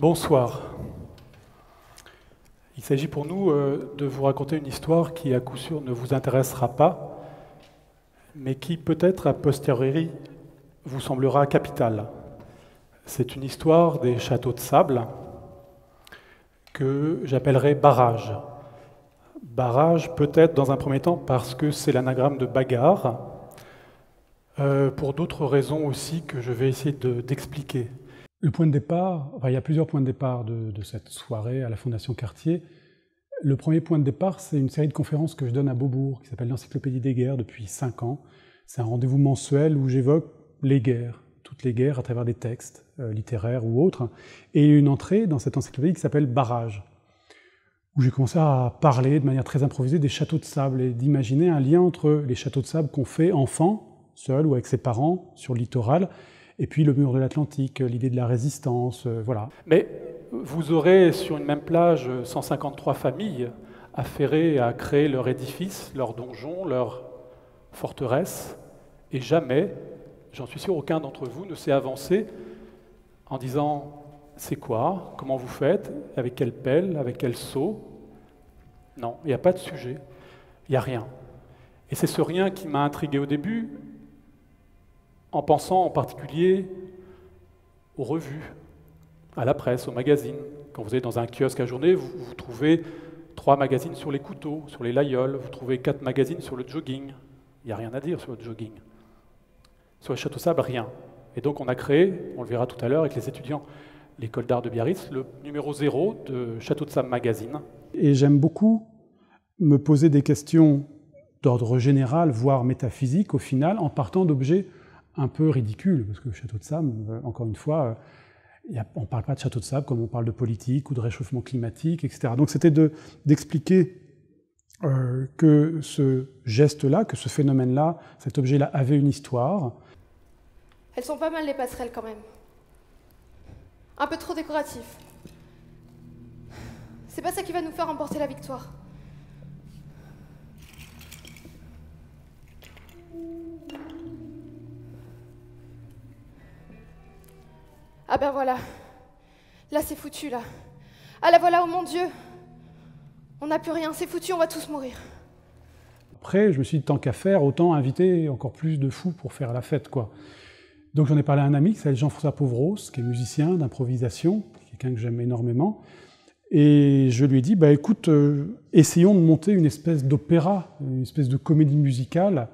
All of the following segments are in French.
Bonsoir. Il s'agit pour nous euh, de vous raconter une histoire qui, à coup sûr, ne vous intéressera pas, mais qui peut-être a posteriori vous semblera capitale. C'est une histoire des châteaux de sable que j'appellerai barrage. Barrage peut-être dans un premier temps parce que c'est l'anagramme de bagarre, euh, pour d'autres raisons aussi que je vais essayer d'expliquer. Le point de départ, il y a plusieurs points de départ de, cette soirée à la Fondation Cartier. Le premier point de départ, c'est une série de conférences que je donne à Beaubourg, qui s'appelle l'Encyclopédie des guerres depuis cinq ans. C'est un rendez-vous mensuel où j'évoque les guerres, toutes les guerres à travers des textes euh, littéraires ou autres, et une entrée dans cette encyclopédie qui s'appelle Barrage, où j'ai commencé à parler de manière très improvisée des châteaux de sable et d'imaginer un lien entre les châteaux de sable qu'on fait enfant, seul ou avec ses parents, sur le littoral, et puis le mur de l'Atlantique, l'idée de la résistance, euh, voilà. Mais vous aurez sur une même plage 153 familles affairées à créer leur édifice, leur donjon, leur forteresse, et jamais j'en suis sûr, aucun d'entre vous ne s'est avancé en disant c'est quoi, comment vous faites, avec quelle pelle, avec quel seau? Non, il n'y a pas de sujet, il n'y a rien. Et c'est ce rien qui m'a intrigué au début, en pensant en particulier aux revues, à la presse, aux magazines. Quand vous êtes dans un kiosque à journée, vous, vous trouvez trois magazines sur les couteaux, sur les layoles, vous trouvez quatre magazines sur le jogging. Il n'y a rien à dire sur le jogging. Sur le château sable, rien. Et donc on a créé, on le verra tout à l'heure avec les étudiants, l'école d'art de Biarritz, le numéro zéro de Château de Sable Magazine. Et j'aime beaucoup me poser des questions d'ordre général, voire métaphysique au final, en partant d'objets un peu ridicules, parce que Château de Sable, euh, encore une fois, euh, on ne parle pas de Château de Sable comme on parle de politique ou de réchauffement climatique, etc. Donc c'était d'expliquer euh, que ce geste-là, que ce phénomène-là, cet objet-là avait une histoire, elles sont pas mal les passerelles quand même. Un peu trop décoratif. C'est pas ça qui va nous faire remporter la victoire. Ah ben voilà. Là c'est foutu là. Ah la voilà, oh mon Dieu. On n'a plus rien, c'est foutu, on va tous mourir. Après, je me suis dit, tant qu'à faire, autant inviter encore plus de fous pour faire la fête, quoi. Donc j'en ai parlé à un ami qui s'appelle Jean-François Pauvros, qui est musicien d'improvisation, quelqu'un que j'aime énormément. Et je lui ai dit, bah, écoute, euh, essayons de monter une espèce d'opéra, une espèce de comédie musicale.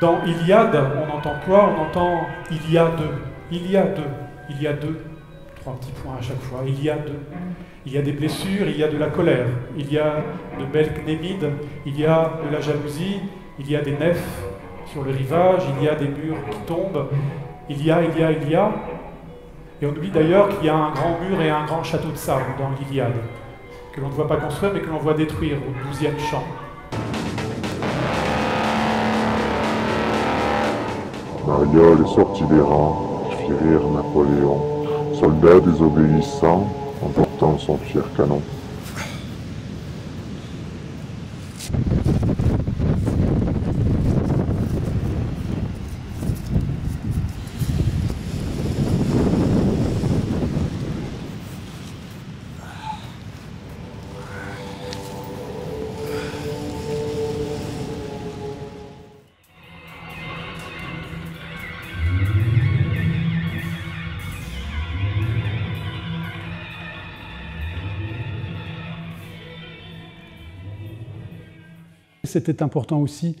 Dans Iliade, on entend quoi? On entend il y a deux, il y a deux, trois petits points à chaque fois, il y a deux. Il y a des blessures, il y a de la colère, il y a de belles cnémides, il y a de la jalousie, il y a des nefs, sur le rivage, il y a des murs qui tombent, il y a, il y a, il y a. Et on oublie d'ailleurs qu'il y a un grand mur et un grand château de sable dans l'Iliade, que l'on ne voit pas construire mais que l'on voit détruire au douzième chant. Mariole est sorti des rangs, Napoléon, soldat désobéissant, emportant son fier canon. C'était important aussi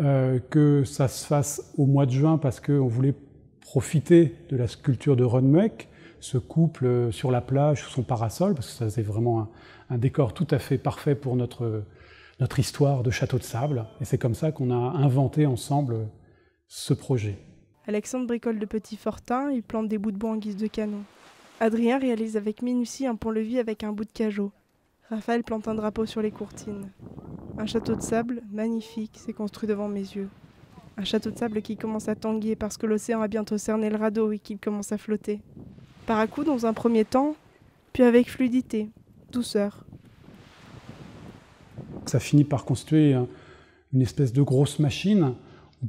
euh, que ça se fasse au mois de juin parce qu'on voulait profiter de la sculpture de Runmeck, ce couple euh, sur la plage sous son parasol, parce que ça faisait vraiment un, un décor tout à fait parfait pour notre, notre histoire de château de sable. Et c'est comme ça qu'on a inventé ensemble ce projet. Alexandre bricole de petits fortins, il plante des bouts de bois en guise de canon. Adrien réalise avec minutie un pont-levis avec un bout de cajot. Raphaël plante un drapeau sur les courtines. Un château de sable, magnifique, s'est construit devant mes yeux. Un château de sable qui commence à tanguer parce que l'océan a bientôt cerné le radeau et qu'il commence à flotter. Par à coup dans un premier temps, puis avec fluidité, douceur. Ça finit par constituer une espèce de grosse machine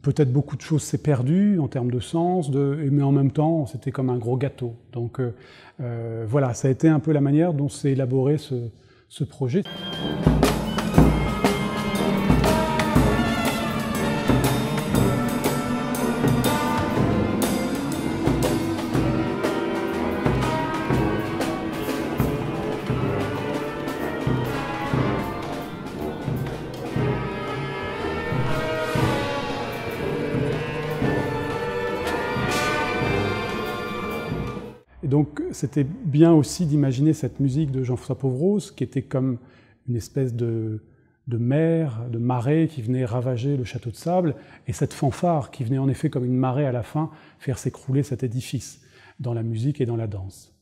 peut-être beaucoup de choses s'est perdu en termes de sens, mais en même temps, c'était comme un gros gâteau. Donc euh, euh, voilà, ça a été un peu la manière dont s'est élaboré ce projet. Donc c'était bien aussi d'imaginer cette musique de Jean-François Pauvrose, qui était comme une espèce de, de mer, de marée qui venait ravager le château de sable, et cette fanfare qui venait en effet comme une marée à la fin faire s'écrouler cet édifice, dans la musique et dans la danse.